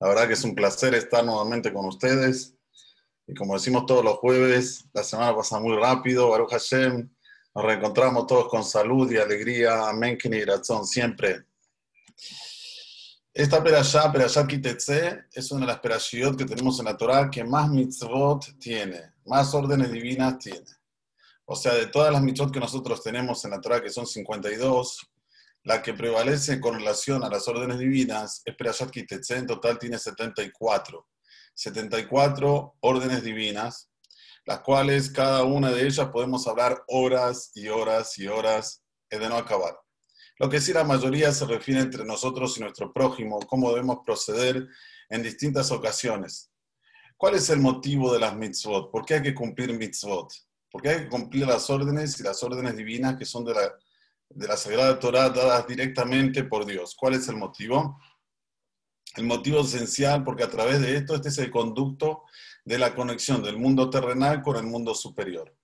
La verdad que es un placer estar nuevamente con ustedes. Y como decimos todos los jueves, la semana pasa muy rápido. Baruch Hashem, nos reencontramos todos con salud y alegría. Amén, y razón, siempre. Esta perashá, perashá Kitetse, es una de las perashiyot que tenemos en la Torah que más mitzvot tiene, más órdenes divinas tiene. O sea, de todas las mitzvot que nosotros tenemos en la Torah, que son 52, la que prevalece con relación a las órdenes divinas es Perashat Kitetse, en total tiene 74. 74 órdenes divinas, las cuales cada una de ellas podemos hablar horas y horas y horas de no acabar. Lo que sí la mayoría se refiere entre nosotros y nuestro prójimo, cómo debemos proceder en distintas ocasiones. ¿Cuál es el motivo de las mitzvot? ¿Por qué hay que cumplir mitzvot? ¿Por qué hay que cumplir las órdenes y las órdenes divinas que son de la de la Sagrada Torah dadas directamente por Dios. ¿Cuál es el motivo? El motivo esencial, porque a través de esto, este es el conducto de la conexión del mundo terrenal con el mundo superior.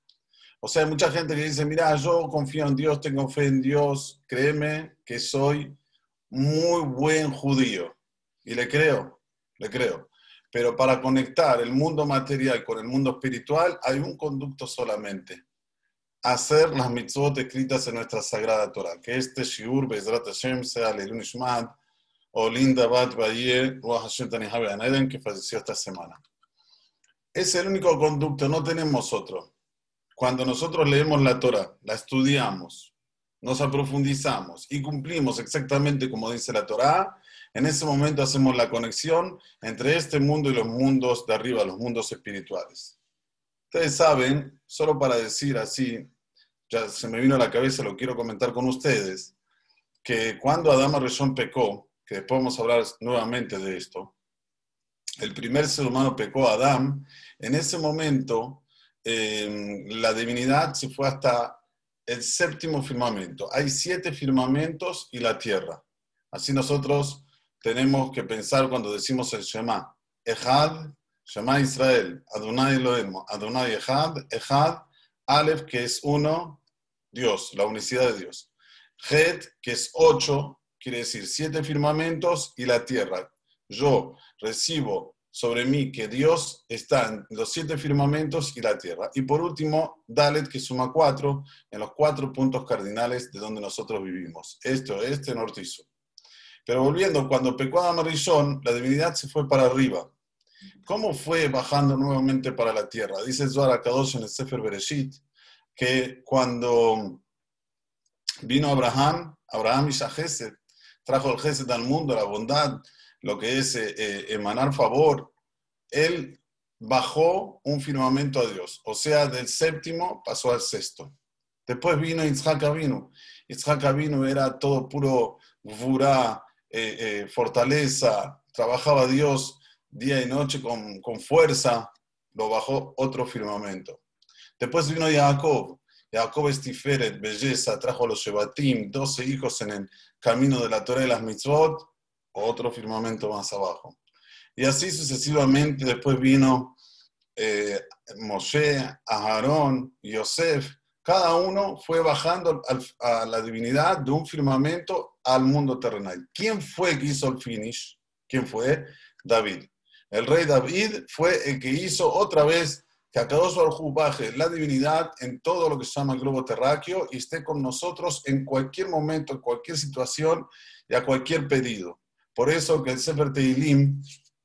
O sea, hay mucha gente que dice, mira, yo confío en Dios, tengo fe en Dios, créeme que soy muy buen judío. Y le creo, le creo. Pero para conectar el mundo material con el mundo espiritual hay un conducto solamente hacer las mitzvot escritas en nuestra Sagrada Torah. Que este Shiur, Bezrat Hashem, sea Leilun o Linda Bat Bayer, Hashem Eden, que falleció esta semana. Es el único conducto, no tenemos otro. Cuando nosotros leemos la Torah, la estudiamos, nos aprofundizamos y cumplimos exactamente como dice la Torah, en ese momento hacemos la conexión entre este mundo y los mundos de arriba, los mundos espirituales. Ustedes saben, solo para decir así, ya se me vino a la cabeza, lo quiero comentar con ustedes, que cuando Adama Reshon pecó, que después vamos a hablar nuevamente de esto, el primer ser humano pecó, Adán, en ese momento em, la divinidad se fue hasta el séptimo firmamento. Hay siete firmamentos y la tierra. Así nosotros tenemos que pensar cuando decimos el Shema. Ejad, Shema Israel, Adonai Elohim, Adonai Ejad, Ejad, Aleph, que es uno, Dios, la unicidad de Dios. Het, que es ocho, quiere decir siete firmamentos y la tierra. Yo recibo sobre mí que Dios está en los siete firmamentos y la tierra. Y por último, Dalet, que suma cuatro, en los cuatro puntos cardinales de donde nosotros vivimos. Esto, este, norte y. Pero volviendo, cuando pecó Adam la divinidad se fue para arriba. ¿Cómo fue bajando nuevamente para la tierra? Dice Zohar Kadosh en el Sefer Bereshit, que cuando vino Abraham, Abraham y Gesed, trajo el Gesed al mundo, la bondad, lo que es eh, eh, emanar favor, él bajó un firmamento a Dios, o sea, del séptimo pasó al sexto. Después vino Isaac vino. Isaac vino era todo puro vurá, eh, fortaleza, trabajaba Dios día y noche con, con fuerza, lo bajó otro firmamento. Después vino Jacob. Jacob es Tiferet, belleza, trajo los Shebatim, 12 hijos en el camino de la Torah de las Mitzvot, otro firmamento más abajo. Y así sucesivamente, después vino eh, Moshe, Aarón, Yosef. Cada uno fue bajando a la divinidad de un firmamento al mundo terrenal. ¿Quién fue que hizo el finish? ¿Quién fue? David. El rey David fue el que hizo otra vez que Akadosh Baruj baje la divinidad en todo lo que se llama el globo terráqueo y esté con nosotros en cualquier momento, en cualquier situación y a cualquier pedido. Por eso que el Sefer Teilim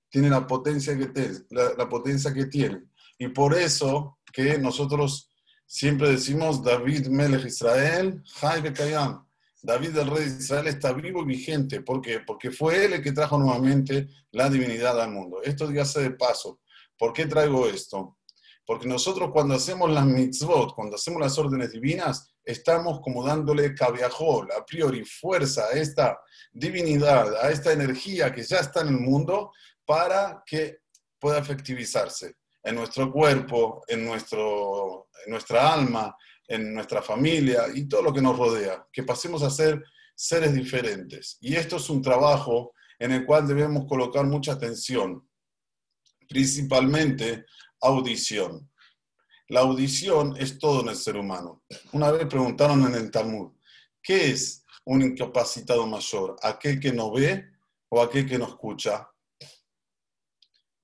tiene la potencia que, tiene, la, potencia que tiene. Y por eso que nosotros siempre decimos David Melech Israel, Jai Kayam. David el rey de Israel está vivo y vigente. ¿Por qué? Porque fue él el que trajo nuevamente la divinidad al mundo. Esto dígase de paso. ¿Por qué traigo esto? Porque nosotros cuando hacemos las mitzvot, cuando hacemos las órdenes divinas, estamos como dándole cabiajol, a priori, fuerza a esta divinidad, a esta energía que ya está en el mundo para que pueda efectivizarse en nuestro cuerpo, en, nuestro, en nuestra alma, en nuestra familia y todo lo que nos rodea, que pasemos a ser seres diferentes. Y esto es un trabajo en el cual debemos colocar mucha atención, principalmente audición. La audición es todo en el ser humano. Una vez preguntaron en el Talmud, ¿qué es un incapacitado mayor? ¿Aquel que no ve o aquel que no escucha?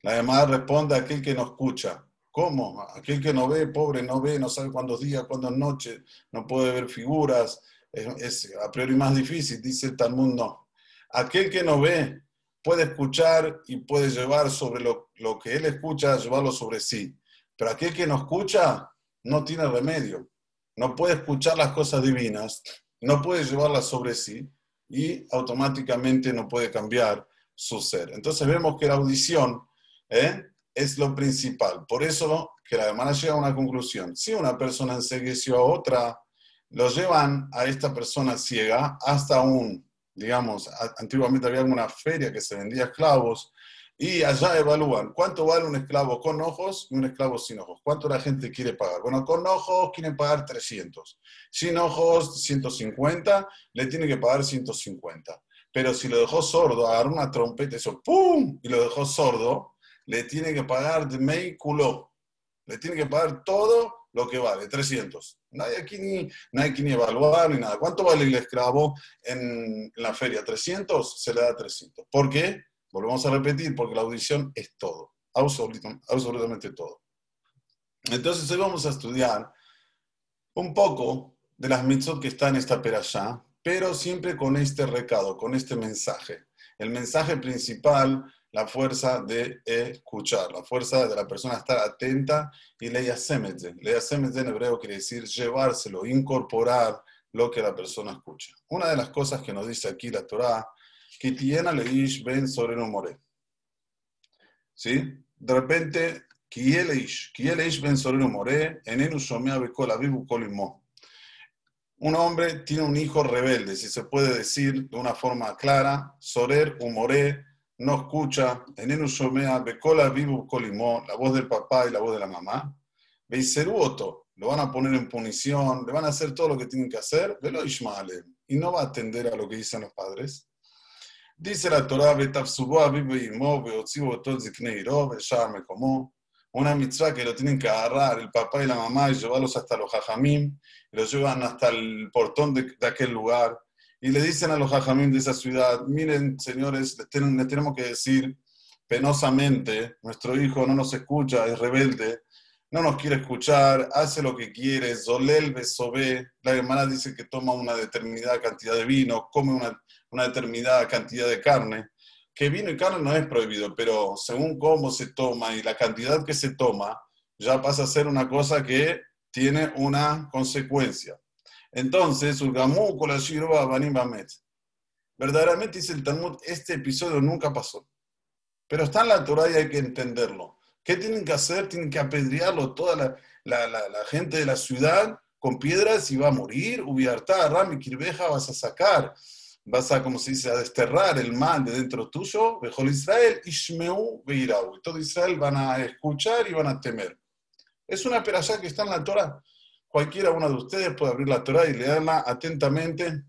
La llamada responde a aquel que no escucha. ¿Cómo? Aquel que no ve, pobre, no ve, no sabe cuándo es día, cuándo es noche, no puede ver figuras, es, a priori más difícil, dice el Talmud, no. Aquel que no ve puede escuchar y puede llevar sobre lo, lo que él escucha, llevarlo sobre sí. Pero aquel que no escucha no tiene remedio. No puede escuchar las cosas divinas, no puede llevarlas sobre sí y automáticamente no puede cambiar su ser. Entonces vemos que la audición ¿eh? Es lo principal. Por eso que la hermana llega a una conclusión. Si una persona ensegueció a otra, lo llevan a esta persona ciega hasta un, digamos, antiguamente había una feria que se vendía esclavos y allá evalúan cuánto vale un esclavo con ojos y un esclavo sin ojos. ¿Cuánto la gente quiere pagar? Bueno, con ojos quieren pagar 300. Sin ojos, 150. Le tiene que pagar 150. Pero si lo dejó sordo, agarró una trompeta y eso, ¡pum! Y lo dejó sordo, le tiene que pagar de mei culo. Le tiene que pagar todo lo que vale, 300. Nadie aquí ni, nadie aquí ni evaluar ni nada. ¿Cuánto vale el esclavo en, la feria? ¿300? Se le da 300. ¿Por qué? Volvemos a repetir, porque la audición es todo. Absolutamente todo. Entonces hoy vamos a estudiar un poco de las mitzvot que están en esta perashá, pero siempre con este recado, con este mensaje. El mensaje principal la fuerza de escuchar, la fuerza de la persona estar atenta y leia semedze. Leia semedze en hebreo quiere decir llevárselo, incorporar lo que la persona escucha. Una de las cosas que nos dice aquí la Torah, que tiene leish ben sobre un more. ¿Sí? De repente, kiyeleish, kiyeleish ben sobre un more, enenu shomea bekola vivu kolimo. Un hombre tiene un hijo rebelde, si se puede decir de una forma clara, sorer, humoré, no escucha, en Shomea, Bekola Vivu Kolimó, la voz del papá y la voz de la mamá, Beiseruoto, lo van a poner en punición, le van a hacer todo lo que tienen que hacer, Velo Ishmael, y no va a atender a lo que dicen los padres. Dice la Torah, Betafsuboa Vive Imo, Beotzibo Zikneiro, me como una mitzvah que lo tienen que agarrar el papá y la mamá y llevarlos hasta los jajamim, y los llevan hasta el portón de aquel lugar y le dicen a los hajamim de esa ciudad, miren señores, les, tenemos que decir penosamente, nuestro hijo no nos escucha, es rebelde, no nos quiere escuchar, hace lo que quiere, Zolel Besobé, la hermana dice que toma una determinada cantidad de vino, come una, una determinada cantidad de carne, que vino y carne no es prohibido, pero según cómo se toma y la cantidad que se toma, ya pasa a ser una cosa que tiene una consecuencia. Entonces, Verdaderamente dice el Talmud, este episodio nunca pasó. Pero está en la Torah y hay que entenderlo. ¿Qué tienen que hacer? Tienen que apedrearlo toda la, gente de la ciudad con piedras y va a morir. Ubiartá, Rami, Kirbeja, vas a sacar, vas a, como se dice, a desterrar el mal de dentro tuyo. Bejol Israel, Ishmeu, Beirau. Todo Israel van a escuchar y van a temer. Es una perashá que está en la Torah cualquiera uno de ustedes puede abrir la Torah y leerla atentamente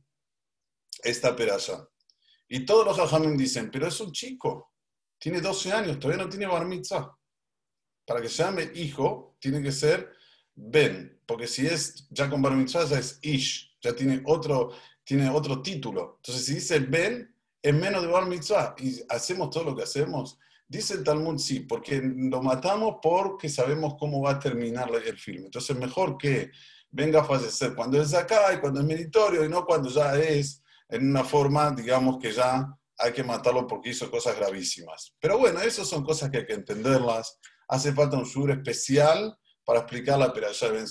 esta perasha. Y todos los hajamim dicen, pero es un chico, tiene 12 años, todavía no tiene bar mitzvah. Para que se llame hijo, tiene que ser Ben, porque si es ya con bar mitzvah ya es Ish, ya tiene otro, tiene otro título. Entonces si dice Ben, es menos de bar mitzvah. Y hacemos todo lo que hacemos, Dice el Talmud sí, porque lo matamos porque sabemos cómo va a terminar el filme. Entonces, mejor que venga a fallecer cuando es acá y cuando es meritorio y no cuando ya es en una forma, digamos que ya hay que matarlo porque hizo cosas gravísimas. Pero bueno, esas son cosas que hay que entenderlas. Hace falta un sur especial para explicar la de Ben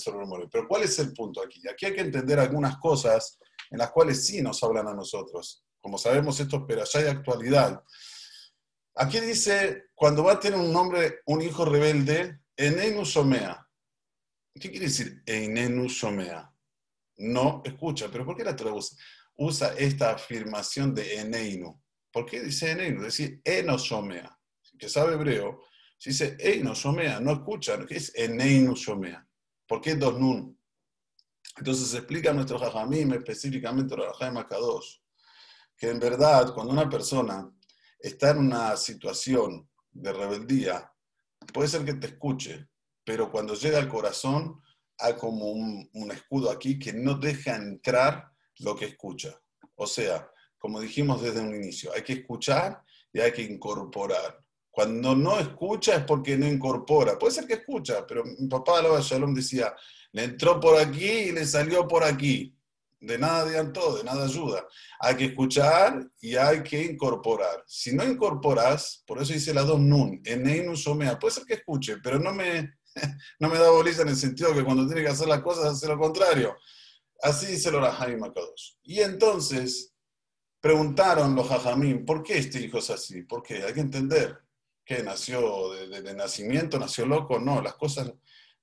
Pero ¿cuál es el punto aquí? Aquí hay que entender algunas cosas en las cuales sí nos hablan a nosotros. Como sabemos, esto es peralla de actualidad. Aquí dice, cuando va a tener un nombre, un hijo rebelde, Enenu Somea. ¿Qué quiere decir Enenu Somea? No escucha, pero ¿por qué la Torah usa, esta afirmación de Eneinu? ¿Por qué dice Eneinu? Decir Eno Somea. Que sabe hebreo, si dice Eno Somea, no escucha, ¿qué es Eneinu Somea? ¿Por qué dos nun? Entonces explica nuestro Jajamim, específicamente el Rajaim Akadosh, que en verdad cuando una persona está en una situación de rebeldía, puede ser que te escuche, pero cuando llega al corazón hay como un, escudo aquí que no deja entrar lo que escucha. O sea, como dijimos desde un inicio, hay que escuchar y hay que incorporar. Cuando no escucha es porque no incorpora. Puede ser que escucha, pero mi papá Alaba Shalom decía, le entró por aquí y le salió por aquí. De nada adiantó, de nada ayuda. Hay que escuchar y hay que incorporar. Si no incorporas, por eso dice la dos nun, en somea, puede ser que escuche, pero no me, no me da bolilla en el sentido que cuando tiene que hacer las cosas hace lo contrario. Así dice el Orahaim Akadosh. Y entonces preguntaron los Jajamín, ¿por qué este hijo es así? Porque hay que entender que nació de, nacimiento, nació loco. No, las cosas,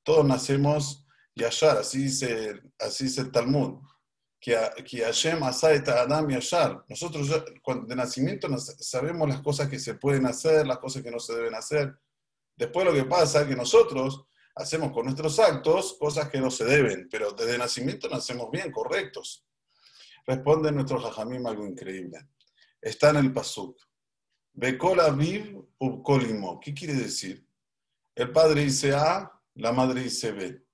todos nacemos yashar, así dice, así dice el Talmud. Que Hashem Adam yashar. Nosotros de nacimiento sabemos las cosas que se pueden hacer, las cosas que no se deben hacer. Después lo que pasa es que nosotros hacemos con nuestros actos cosas que no se deben, pero desde nacimiento nacemos bien, correctos. Responde nuestro jajamim algo increíble. Está en el pasuk. Bekola viv ubkolimo. ¿Qué quiere decir? El padre dice A, la madre dice B.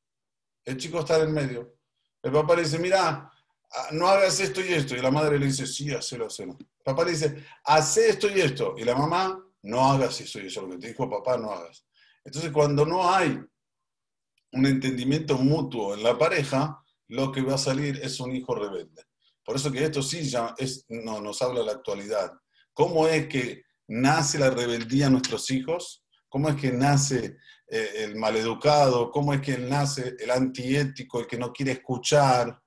El chico está en el medio. El papá le dice, mira, no hagas esto y esto. Y la madre le dice, sí, hacelo, hacelo. El papá le dice, hace esto y esto. Y la mamá, no hagas eso y eso. Lo que te dijo papá, no hagas. Entonces, cuando no hay un entendimiento mutuo en la pareja, lo que va a salir es un hijo rebelde. Por eso que esto sí ya es, no, nos habla la actualidad. ¿Cómo es que nace la rebeldía en nuestros hijos? ¿Cómo es que nace eh, el maleducado? ¿Cómo es que nace el antiético, el que no quiere escuchar?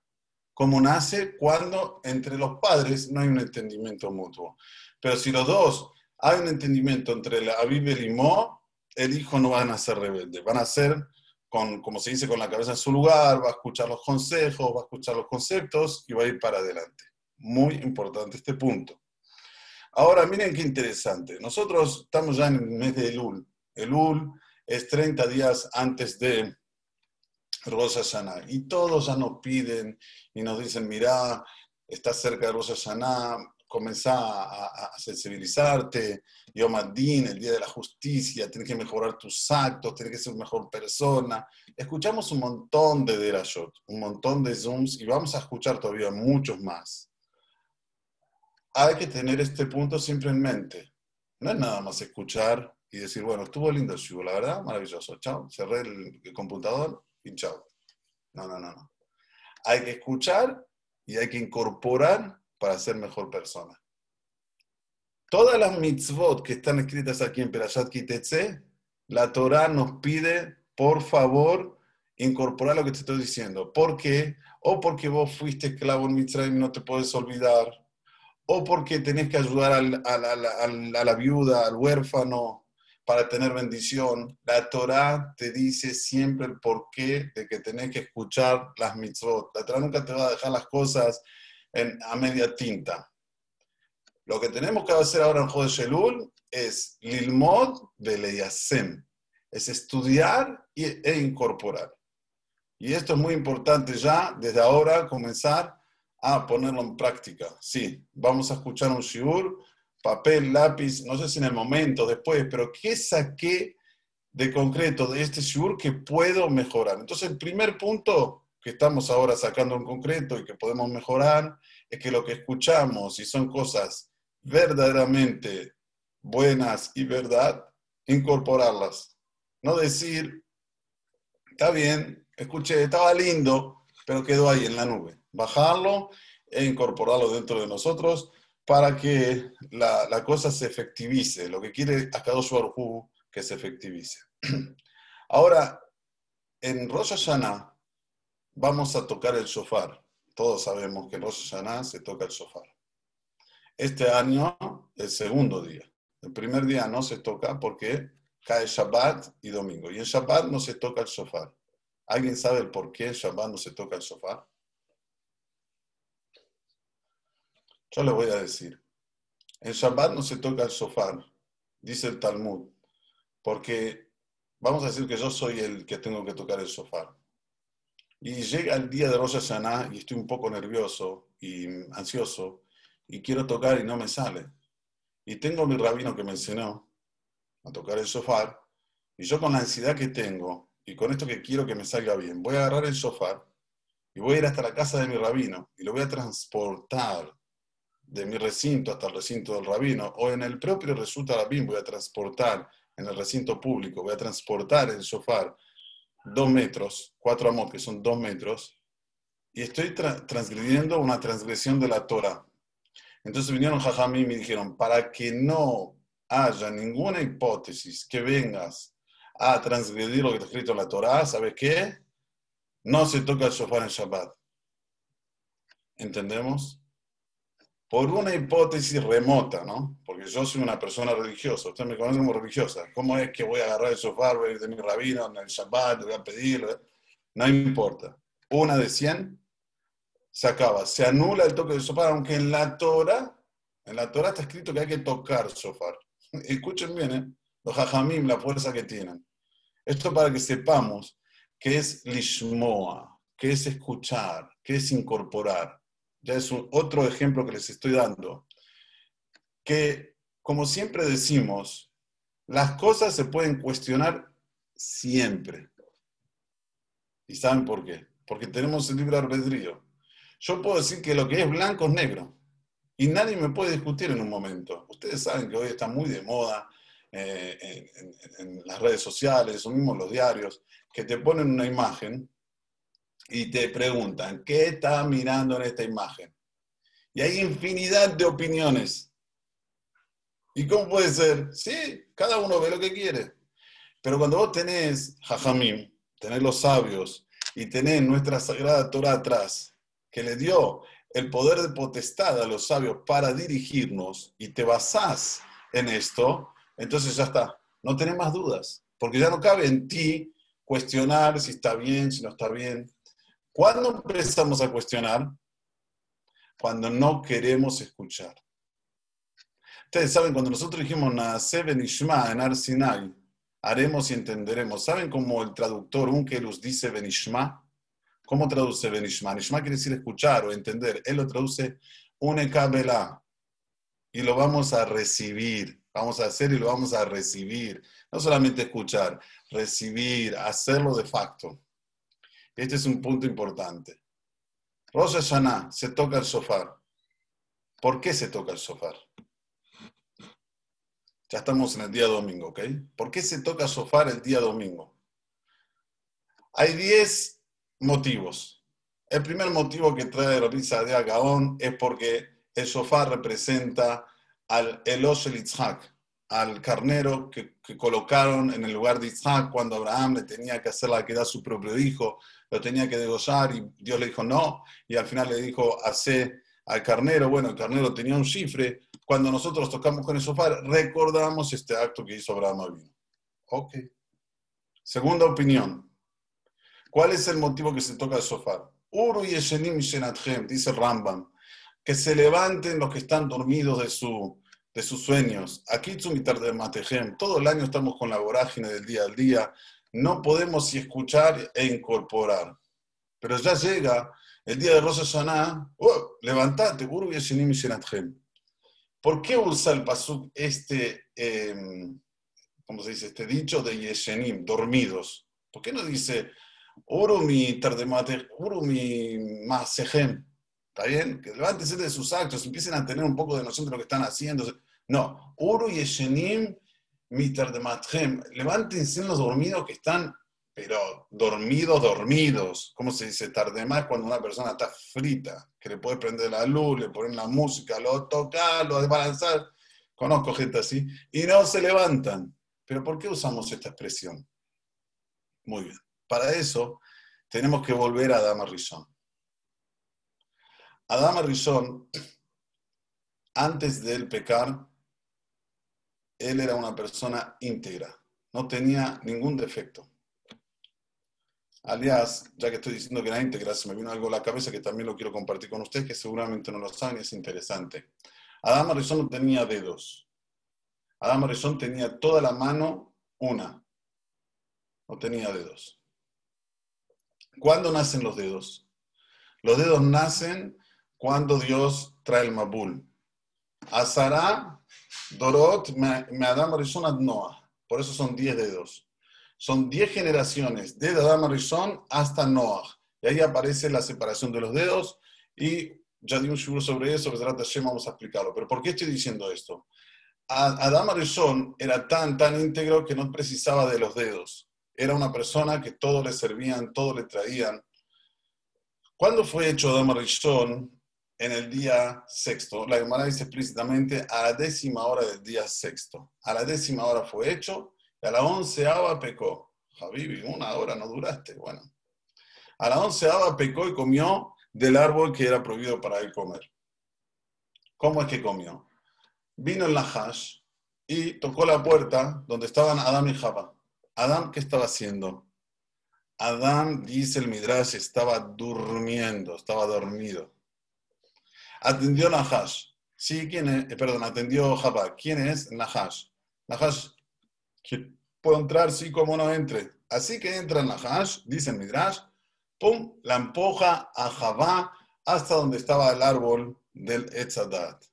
¿Cómo nace? Cuando entre los padres no hay un entendimiento mutuo. Pero si los dos hay un entendimiento entre la Aviv y el el hijo no va a nacer rebelde, van a ser con, como se dice, con la cabeza en su lugar, va a escuchar los consejos, va a escuchar los conceptos y va a ir para adelante. Muy importante este punto. Ahora, miren qué interesante. Nosotros estamos ya en el mes de Elul. Elul es 30 días antes de Rosh Hashanah. Y todos ya nos piden y nos dicen, mira, está cerca de Rosh Hashanah, comenzar a, sensibilizarte, Yom Adin, el Día de la Justicia, tienes que mejorar tus actos, tienes que ser mejor persona. Escuchamos un montón de Derashot, un montón de Zooms y vamos a escuchar todavía muchos más. Hay que tener este punto siempre en mente. No es nada más escuchar y decir, bueno, estuvo lindo el show, la verdad, maravilloso, chao, cerré el computador y chao. No, no, no, no. Hay que escuchar y hay que incorporar para ser mejor persona. Todas las mitzvot que están escritas aquí en Perashat Kitetse, la Torah nos pide, por favor, incorporar lo que te estoy diciendo. ¿Por qué? O porque vos fuiste esclavo en Mitzrayim no te puedes olvidar. O porque tenés que ayudar a la viuda, al huérfano, para tener bendición. La Torah te dice siempre el porqué de que tenés que escuchar las mitzvot. La Torah nunca te va a dejar las cosas a media tinta. Lo que tenemos que hacer ahora en Jodesh Elul es Lilmod Leyasem, es estudiar e incorporar. Y esto es muy importante ya, desde ahora, comenzar a ponerlo en práctica. Sí, vamos a escuchar un shiur, papel, lápiz, no sé si en el momento, después, pero ¿qué saqué de concreto de este shiur que puedo mejorar? Entonces, el primer punto que estamos ahora sacando en concreto y que podemos mejorar es que lo que escuchamos, si son cosas verdaderamente buenas y verdad, incorporarlas. No decir, está bien, escuché, estaba lindo, pero quedó ahí en la nube. Bajarlo e incorporarlo dentro de nosotros para que la, cosa se efectivice, lo que quiere Akadosh Baruj que se efectivice. Ahora, en Rosh Hashanah, vamos a tocar el shofar. Todos sabemos que en Rosh Hashanah se toca el shofar. Este año, el segundo día. El primer día no se toca porque cae Shabbat y domingo. Y en Shabbat no se toca el shofar. ¿Alguien sabe el por qué en Shabbat no se toca el shofar? Yo le voy a decir. En Shabbat no se toca el shofar, dice el Talmud, porque vamos a decir que yo soy el que tengo que tocar el shofar. Y llega el día de Rosh Hashanah y estoy un poco nervioso y ansioso y quiero tocar y no me sale. Y tengo mi rabino que me enseñó a tocar el sofá y yo con la ansiedad que tengo y con esto que quiero que me salga bien, voy a agarrar el sofá y voy a ir hasta la casa de mi rabino y lo voy a transportar de mi recinto hasta el recinto del rabino, o en el propio recinto rabín voy a transportar, en el recinto público, voy a transportar el shofar dos metros, cuatro amos que son dos metros, y estoy transgrediendo una transgresión de la Torah. Entonces vinieron Jajamí y me dijeron, para que no haya ninguna hipótesis que vengas a transgredir lo que está escrito en la Torah, ¿sabes qué? No se toca el shofar en Shabbat. ¿Entendemos? Por una hipótesis remota, ¿no? Porque yo soy una persona religiosa, usted me conoce como religiosa. ¿Cómo es que voy a agarrar el shofar, voy a ir de mi rabino en el Shabbat, voy a pedirlo? No importa. Una de cien se acaba. Se anula el toque del shofar, aunque en la Torah, en la Torah está escrito que hay que tocar shofar. Escuchen bien, ¿eh? Los hajamim, la fuerza que tienen. Esto para que sepamos qué es lishmoa, qué es escuchar, qué es incorporar. Ya es otro ejemplo que les estoy dando. Que, como siempre decimos, las cosas se pueden cuestionar siempre. ¿Y saben por qué? Porque tenemos el libre albedrío. Yo puedo decir que lo que es blanco es negro. Y nadie me puede discutir en un momento. Ustedes saben que hoy está muy de moda eh, en, las redes sociales, o mismo los diarios, que te ponen una imagen y te preguntan, ¿qué está mirando en esta imagen? Y hay infinidad de opiniones. ¿Y cómo puede ser? Sí, cada uno ve lo que quiere. Pero cuando vos tenés Jajamim, tenés los sabios y tenés nuestra sagrada Torah atrás, que le dio el poder de potestad a los sabios para dirigirnos y te basás en esto, entonces ya está, no tenés más dudas, porque ya no cabe en ti cuestionar si está bien, si no está bien. ¿Cuándo empezamos a cuestionar? Cuando no queremos escuchar. Ustedes saben, cuando nosotros dijimos Naase Benishma en Arsinai, haremos y entenderemos. ¿Saben cómo el traductor Unkelus dice Benishma? ¿Cómo traduce Benishma? Benishma quiere decir escuchar o entender. Él lo traduce Unekabela. Y lo vamos a recibir vamos a hacer y lo vamos a recibir. No solamente escuchar, recibir, hacerlo de facto. Este es un punto importante. Rosh Hashanah, se toca el sofá. ¿Por qué se toca el sofá? Ya estamos en el día domingo, ¿ok? ¿Por qué se toca el sofá el día domingo? Hay 10 motivos. El primer motivo que trae Risa de Agaón es porque el sofá representa al Elosh el al carnero que, colocaron en el lugar de Isaac cuando Abraham le tenía que hacer la queda a su propio hijo, lo tenía que degollar y Dios le dijo no, y al final le dijo, hace al carnero, bueno, el carnero tenía un chifre, cuando nosotros tocamos con el sofá, recordamos este acto que hizo Abraham al vino. Ok. Segunda opinión. ¿Cuál es el motivo que se toca el sofá? Uru y dice Rambam, que se levanten los que están dormidos de su de sus sueños. Aquí de Matejem, todo el año estamos con la vorágine del día al día, no podemos escuchar e incorporar. Pero ya llega el día de Rosa Hashanah, oh, levantate, ¿Por qué usa el pasuk este, em, ¿cómo se dice? Este dicho de Yeshenim, dormidos? ¿Por qué no dice Urumi Tardemate, Urumi Masejem? ¿Está bien? Que levántense de sus actos, empiecen a tener un poco de noción de lo que están haciendo. No, Uru y Eshenim mitar de Mathem. Levántense los dormidos que están, pero dormidos, dormidos. ¿Cómo se dice? Tarde más cuando una persona está frita, que le puede prender la luz, le ponen la música, lo tocar, lo desbalanzar. Conozco gente así. Y no se levantan. ¿Pero por qué usamos esta expresión? Muy bien. Para eso tenemos que volver a Dama Rizón. Adama Rishon, antes de él pecar, él era una persona íntegra, no tenía ningún defecto. Alias, ya que estoy diciendo que era íntegra, se me vino algo a la cabeza que también lo quiero compartir con ustedes, que seguramente no lo saben y es interesante. Adama Rishon no tenía dedos. Adama Rishon tenía toda la mano una. No tenía dedos. ¿Cuándo nacen los dedos? Los dedos nacen cuando Dios trae el Mabul. Azara, Dorot, me Adam Rishon Noah. Por eso son 10 dedos. Son 10 generaciones, desde Adam Rishon hasta Noah. Y ahí aparece la separación de los dedos y ya di un shur sobre eso, vamos a explicarlo. Pero ¿por qué estoy diciendo esto? Adam Arishon era tan, tan íntegro que no precisaba de los dedos. Era una persona que todo le servían, todo le traían. ¿Cuándo fue hecho Adam Arishon? En el día sexto. La Gemara dice explícitamente a la décima hora del día sexto. A la décima hora fue hecho y a la onceava pecó. Javibi, una hora no duraste. Bueno. A la onceava pecó y comió del árbol que era prohibido para él comer. ¿Cómo es que comió? Vino el Nahash y tocó la puerta donde estaban Adán y Java. Adán, ¿qué estaba haciendo? Adán, dice el Midrash, estaba durmiendo, estaba dormido. Atendió Nahash. Sí, ¿quién es? Eh, perdón, atendió Java. ¿Quién es Nahash? Nahash, ¿puedo entrar? Sí, como no entre. Así que entra Nahash, dice el Midrash, pum, la empuja a Javá hasta donde estaba el árbol del Etzadat.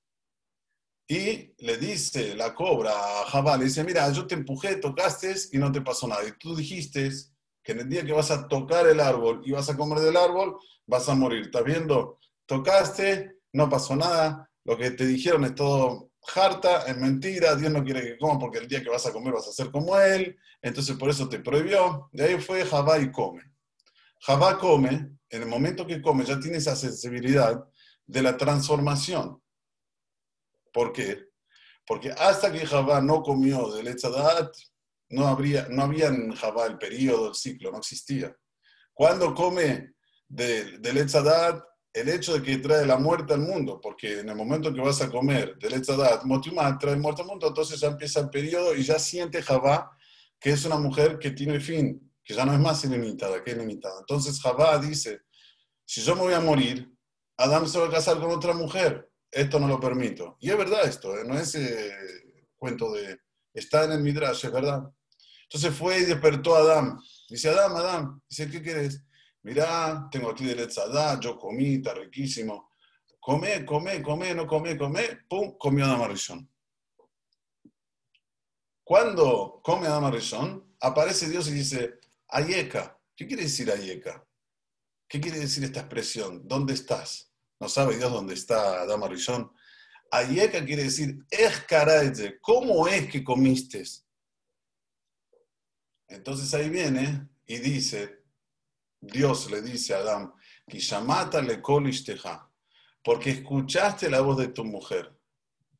Y le dice la cobra a Javá, le dice, mira, yo te empujé, tocaste y no te pasó nada. Y tú dijiste que en el día que vas a tocar el árbol y vas a comer del árbol, vas a morir. ¿Estás viendo? Tocaste, no pasó nada, lo que te dijeron es todo harta, es mentira, Dios no quiere que comas porque el día que vas a comer vas a ser como él, entonces por eso te prohibió. De ahí fue Javá y come. Javá come, en el momento que come ya tiene esa sensibilidad de la transformación. ¿Por qué? Porque hasta que Javá no comió del Etzadat, no, no había en Javá el periodo, el ciclo, no existía. Cuando come del, del el hecho de que trae la muerte al mundo, porque en el momento que vas a comer del Etzadat, Motumá trae muerte al mundo, entonces ya empieza el periodo y ya siente Javá que es una mujer que tiene fin, que ya no es más ilimitada, que es limitada. Entonces Javá dice, si yo me voy a morir, Adán se va a casar con otra mujer, esto no lo permito. Y es verdad esto, ¿eh? no es eh, cuento de, está en el Midrash, es verdad. Entonces fue y despertó a Adán. Dice, Adán, Adán, dice, ¿qué quieres? Mirá, tengo aquí de Letzadá, yo comí, está riquísimo. Come, come, come, no come, come, pum, comió Adán Arishon. Cuando come Adán Arishon, aparece Dios y dice, Ayeka. ¿Qué quiere decir Ayeka? ¿Qué quiere decir esta expresión? ¿Dónde estás? No sabe Dios dónde está Adama Rishon. Ayeka quiere decir, es ¿cómo es que comiste? Entonces ahí viene y dice, Dios le dice a Adán, Kishamata le porque escuchaste la voz de tu mujer.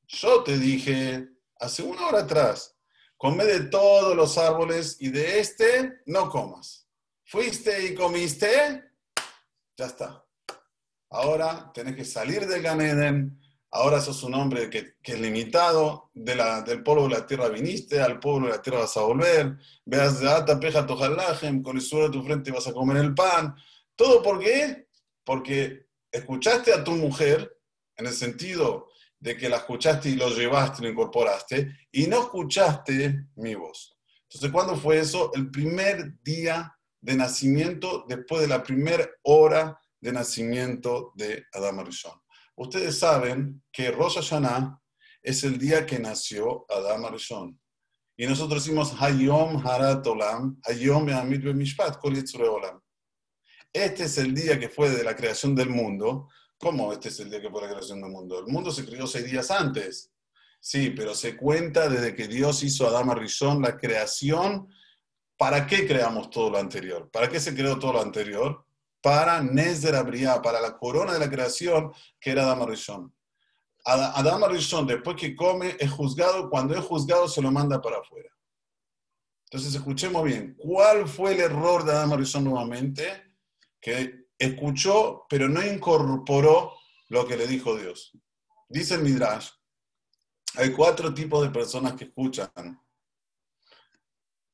Yo te dije hace una hora atrás, come de todos los árboles y de este no comas. Fuiste y comiste, ya está. Ahora tenés que salir del Ganeden, ahora sos un hombre que, es limitado, del polvo de la tierra viniste, al pueblo de la tierra vas a volver, veas de ata peja con el suelo de tu frente vas a comer el pan. ¿Todo por qué? Porque escuchaste a tu mujer, en el sentido de que la escuchaste y lo llevaste, lo incorporaste, y no escuchaste mi voz. Entonces, ¿cuándo fue eso? El primer día de nacimiento, después de la primera hora de nacimiento de Adam Arishon. Ustedes saben que Rosh Hashanah es el día que nació Adam Arishon. Y nosotros decimos Hayom Harat Olam, Hayom Mishpat, Kol Olam. Este es el día que fue de la creación del mundo, ¿Cómo este es el día que fue la creación del mundo? El mundo se creó seis días antes. Sí, pero se cuenta desde que Dios hizo a Adama Rishon la creación. ¿Para qué creamos todo lo anterior? ¿Para qué se creó todo lo anterior? Para Nezder Abriá, para la corona de la creación que era Adama Rishon. Adama Rishon, después que come, es juzgado. Cuando es juzgado, se lo manda para afuera. Entonces, escuchemos bien. ¿Cuál fue el error de Adama Rishon nuevamente? Que escuchó, pero no incorporó lo que le dijo Dios. Dice el Midrash, hay cuatro tipos de personas que escuchan,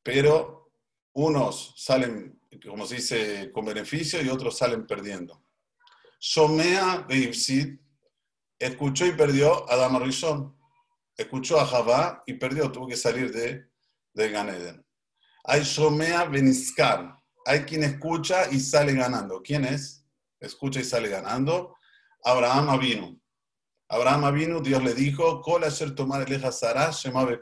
pero unos salen, como se dice, con beneficio y otros salen perdiendo. Somea de Ibsid escuchó y perdió a Adama Escuchó a Javá y perdió, tuvo que salir de, de Ganeden. Hay Somea Beniskar, hay quien escucha y sale ganando. ¿Quién es? Escucha y sale ganando. Abraham vino. Abraham vino, Dios le dijo, Cola ser tomar eleja Sarah, Shemabe.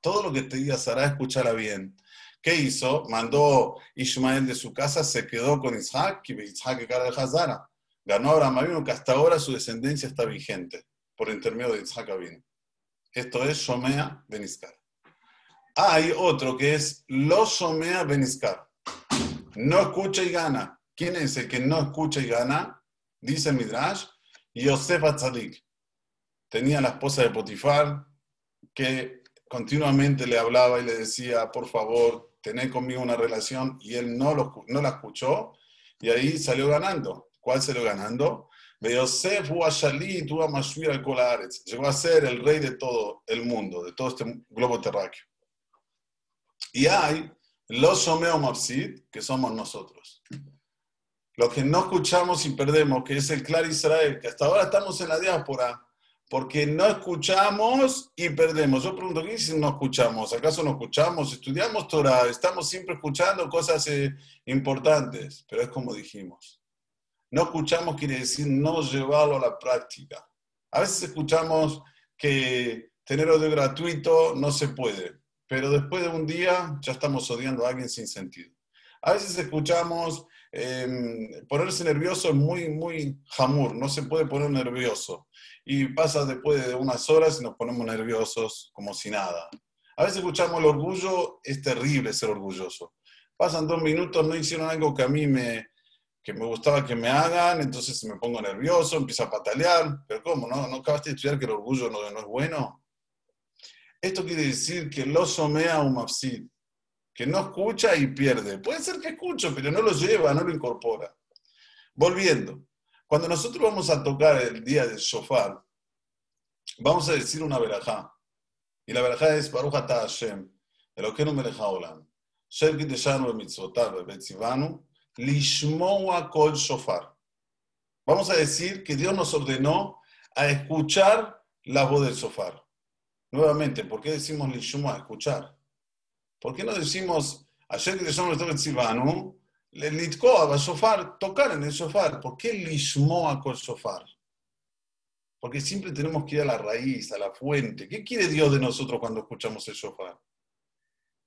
Todo lo que te diga Sarah, escúchala bien. ¿Qué hizo? Mandó Ismael de su casa, se quedó con Isaac, y Isaac cara de Hazara. ganó Abraham que hasta ahora su descendencia está vigente por intermedio de Isaac Avinu. Esto es Shomea Beniskar. Hay otro que es Lo Shomea Beniskar. No escucha y gana. ¿Quién es el que no escucha y gana? Dice Midrash, Yosef Atzadik. Tenía la esposa de Potifar que continuamente le hablaba y le decía, por favor, tené conmigo una relación, y él no, lo, no la escuchó, y ahí salió ganando. ¿Cuál salió ganando? Yosef Llegó a ser el rey de todo el mundo, de todo este globo terráqueo. Y hay los Mapsid, que somos nosotros. Los que no escuchamos y perdemos, que es el Clar Israel, que hasta ahora estamos en la diáspora, porque no escuchamos y perdemos. Yo pregunto, ¿qué si no escuchamos? ¿Acaso no escuchamos? Estudiamos Torah, estamos siempre escuchando cosas eh, importantes, pero es como dijimos. No escuchamos quiere decir no llevarlo a la práctica. A veces escuchamos que tener odio gratuito no se puede, pero después de un día ya estamos odiando a alguien sin sentido. A veces escuchamos em, ponerse nervioso es muy, muy jamur, no se puede poner nervioso. Y pasa después de unas horas y nos ponemos nerviosos como si nada. A veces escuchamos el orgullo, es terrible ser orgulloso. Pasan dos minutos, no hicieron algo que a mí me, que me gustaba que me hagan, entonces me pongo nervioso, empiezo a patalear, pero ¿cómo? ¿No, ¿No acabaste de estudiar que el orgullo no, es bueno? Esto quiere decir que lo somea un mafsid, que no escucha y pierde. Puede ser que escucho, pero no lo lleva, no lo incorpora. Volviendo, cuando nosotros vamos a tocar el día del shofar, vamos a decir una verajá. Y la verajá es Baruch Ata Hashem, Elokeinu melech haolam, Shem kiteshanu b'mitzvotav betzivanu, Lishmoa kol shofar. Vamos a decir que Dios nos ordenó a escuchar la voz del shofar. Nuevamente, ¿por qué decimos Lishmoa, escuchar? ¿Por qué no decimos, ayer que Silvano, le litkoa shofar, tocar en el shofar? ¿Por qué Lishmoa kol shofar? Porque siempre tenemos que ir a la raíz, a la fuente. ¿Qué quiere Dios de nosotros cuando escuchamos el shofar?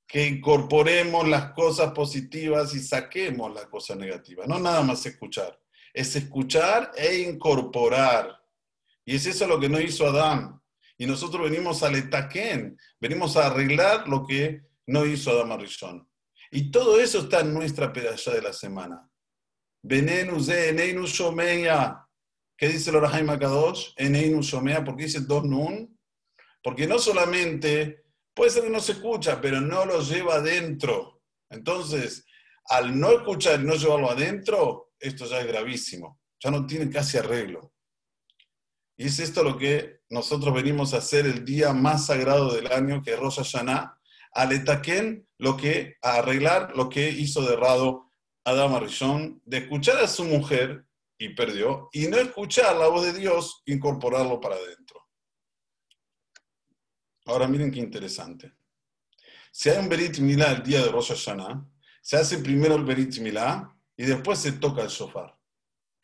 que incorporemos las cosas positivas y saquemos las cosas negativas. No nada más escuchar, es escuchar e incorporar. Y es eso lo que no hizo Adán. Y nosotros venimos al etaquén, venimos a arreglar lo que no hizo Adán Arishon. Y todo eso está en nuestra pedalla de la semana. Venenu ze eneinu shomeya. ¿Qué dice el Orahaim Akadosh? Eneinu shomeya, ¿por qué dice dos nun? Porque no solamente Puede ser que no se escucha, pero no lo lleva adentro. Entonces, al no escuchar y no llevarlo adentro, esto ya es gravísimo. Ya no tiene casi arreglo. Y es esto lo que nosotros venimos a hacer el día más sagrado del año, que es Rosh etaquén, lo que, a arreglar lo que hizo de errado Adam Arishon, de escuchar a su mujer y perdió, y no escuchar la voz de Dios, incorporarlo para adentro. Ahora miren qué interesante. Si hay un Berit Milá el día de Rosh Hashanah, se hace primero el Berit Milá y después se toca el shofar.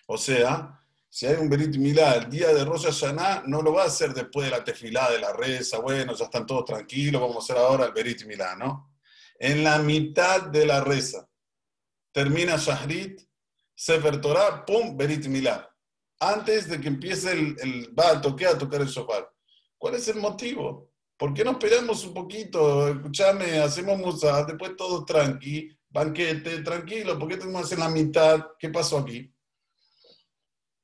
O sea, si hay un Berit Milá el día de Rosh Hashanah, no lo va a hacer después de la tefilá, de la reza, bueno, ya están todos tranquilos, vamos a hacer ahora el Berit Milá, ¿no? En la mitad de la reza, termina Shahrit, Sefer Torah, pum, Berit Milá. Antes de que empiece el, el va a tocar, a tocar el shofar. ¿Cuál es el motivo? ¿Por qué no esperamos un poquito? Escúchame, hacemos musa, después todo tranqui, banquete, tranquilo, ¿por qué tenemos que hacer la mitad? ¿Qué pasó aquí?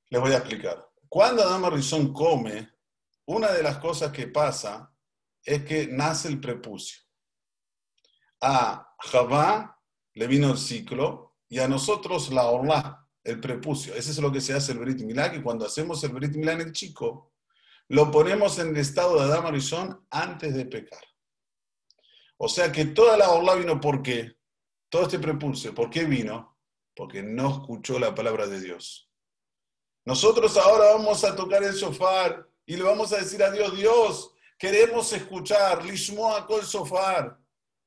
Les voy a explicar. Cuando Adama Rizón come, una de las cosas que pasa es que nace el prepucio. A Javá le vino el ciclo y a nosotros la orla, el prepucio. Ese es lo que se hace el Brit Milá, que cuando hacemos el Brit Milá en el chico, lo ponemos en el estado de Adama Rishon antes de pecar. O sea que toda la orla vino ¿por qué? Todo este prepulso, ¿por qué vino? Porque no escuchó la palabra de Dios. Nosotros ahora vamos a tocar el sofá y le vamos a decir a Dios, Dios, queremos escuchar, lishmoa el sofá.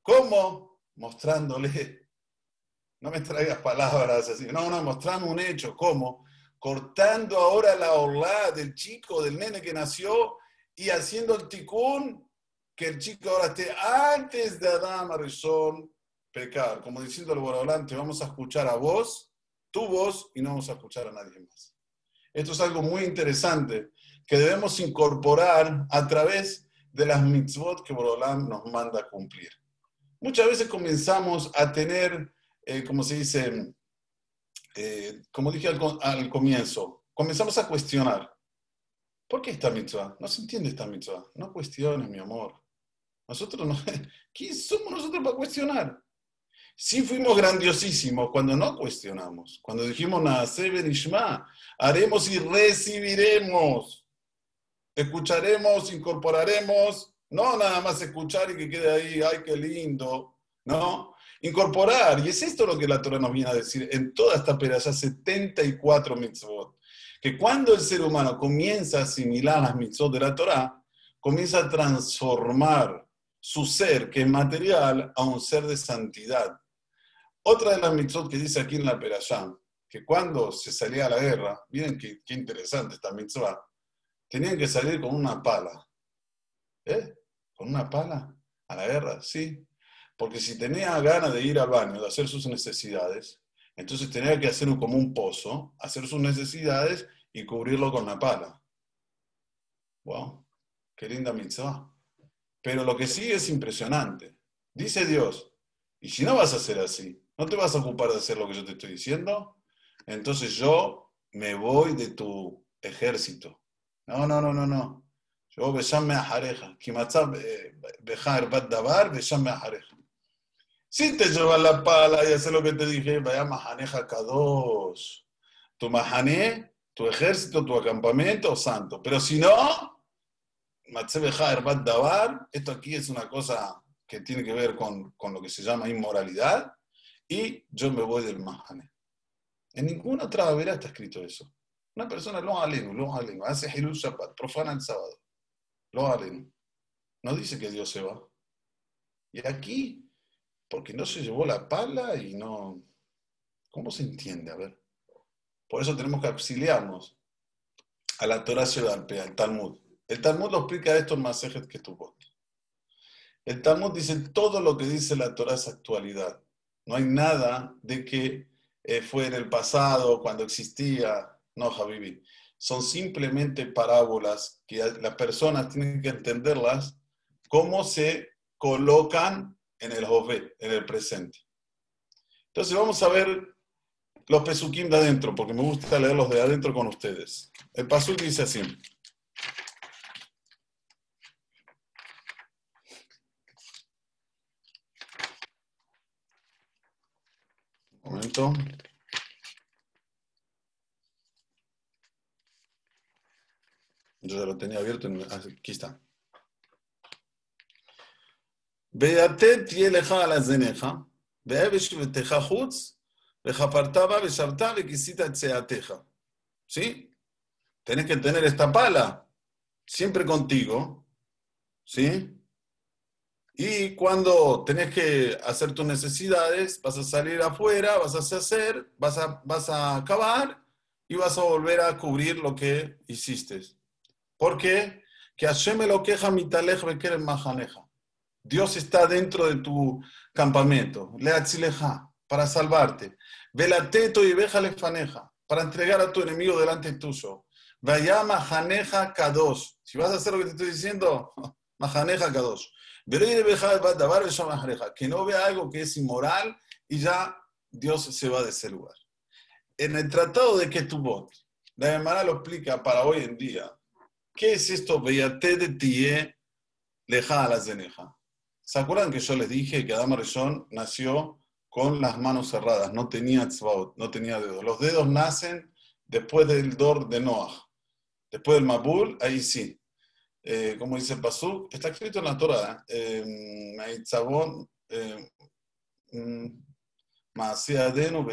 ¿Cómo? Mostrándole. No me traigas palabras así. No, no, mostrando un hecho. ¿Cómo? cortando ahora la orla del chico, del nene que nació, y haciendo el ticún, que el chico ahora esté antes de Adán Arishon pecar, como diciendo al volante, vamos a escuchar a vos, tu voz, y no vamos a escuchar a nadie más. Esto es algo muy interesante que debemos incorporar a través de las mitzvot que Borolam nos manda cumplir. Muchas veces comenzamos a tener, eh, como se dice, eh, como dije al, comienzo, comenzamos a cuestionar. ¿Por qué esta mitzvah? No se entiende esta mitzvah. No cuestiones, mi amor. Nosotros no. ¿Quién somos nosotros para cuestionar? Sí fuimos grandiosísimos cuando no cuestionamos. Cuando dijimos, Naseber Ishma, haremos y recibiremos. Escucharemos, incorporaremos. No nada más escuchar y que quede ahí, ay, qué lindo. ¿No? Incorporar. Y es esto lo que la Torah nos viene a decir en toda esta peralla, 74 mitzvot. Que cuando el ser humano comienza a asimilar las mitzvot de la Torah, comienza a transformar su ser, que es material, a un ser de santidad. Otra de las mitzvot que dice aquí en la Perashá, que cuando se salía a la guerra, miren qué, interesante esta mitzvah, tenían que salir con una pala. ¿Eh? ¿Con una pala? ¿A la guerra? Sí. Porque si tenía ganas de ir al baño, de hacer sus necesidades, entonces tenía que hacer como un pozo, hacer sus necesidades y cubrirlo con la pala. Wow, qué linda mitzvah. Pero lo que sigue es impresionante. Dice Dios, y si no vas a hacer así, no te vas a ocupar de hacer lo que yo te estoy diciendo, entonces yo me voy de tu ejército. No, no, no, no, no. Yo besame a jareja. Si te llevas la pala y haces lo que te dije, vaya majaneja K2. Tu majané, tu ejército, tu acampamento, santo. Pero si no, esto aquí es una cosa que tiene que ver con, lo que se llama inmoralidad, y yo me voy del Mahane. En ninguna otra verá está escrito eso. Una persona lo aleno, lo aleno, hace Hilul Shabbat, profana el sábado. Lo aleno. No dice que Dios se va. Y aquí, porque no se llevó la pala y no. ¿Cómo se entiende? A ver. Por eso tenemos que auxiliarnos a la Torah Ciudad, al Talmud. El Talmud lo explica esto en Masejet Ketubot. El Talmud dice todo lo que dice la Torah es actualidad. No hay nada de que eh, fue en el pasado, cuando existía. No, Habibi. Son simplemente parábolas que las personas tienen que entenderlas cómo se colocan en el Jové, en el presente. Entonces vamos a ver los pesukim de adentro, porque me gusta leerlos de adentro con ustedes. El pasuk dice así. momento. Yo ya lo tenía abierto. En... Ah, aquí está. Beate tieleja a la zeneja, beevish beteja chutz, bejapartaba, besharta, bequisita tseateja. ¿Sí? Tenés que tener esta pala siempre contigo. ¿Sí? Y cuando tenés que hacer tus necesidades, vas a salir afuera, vas a hacer, vas a, vas a acabar y vas a volver a cubrir lo que hiciste. ¿Por qué? Que Hashem lo queja mitalej bekerem majaneja. Dios está dentro de tu campamento. Leatzileja, para salvarte. Velateto y veja faneja, para entregar a tu enemigo delante tuyo. Vaya majaneja kadosh. Si vas a hacer lo que te estoy diciendo, majaneja kadosh que no vea algo que es inmoral y ya Dios se va de ese lugar. En el tratado de Ketubot, la hermana lo explica para hoy en día. ¿Qué es esto? De tie leja a la zeneja. ¿Se acuerdan que yo les dije que Adama Rishon nació con las manos cerradas? No tenía tzvaot, no tenía dedos. Los dedos nacen después del dor de Noah. Después del Mabul, ahí sí. Eh, como dice el Pasuk, está escrito en la Torah, eh, eh mm, Adeno,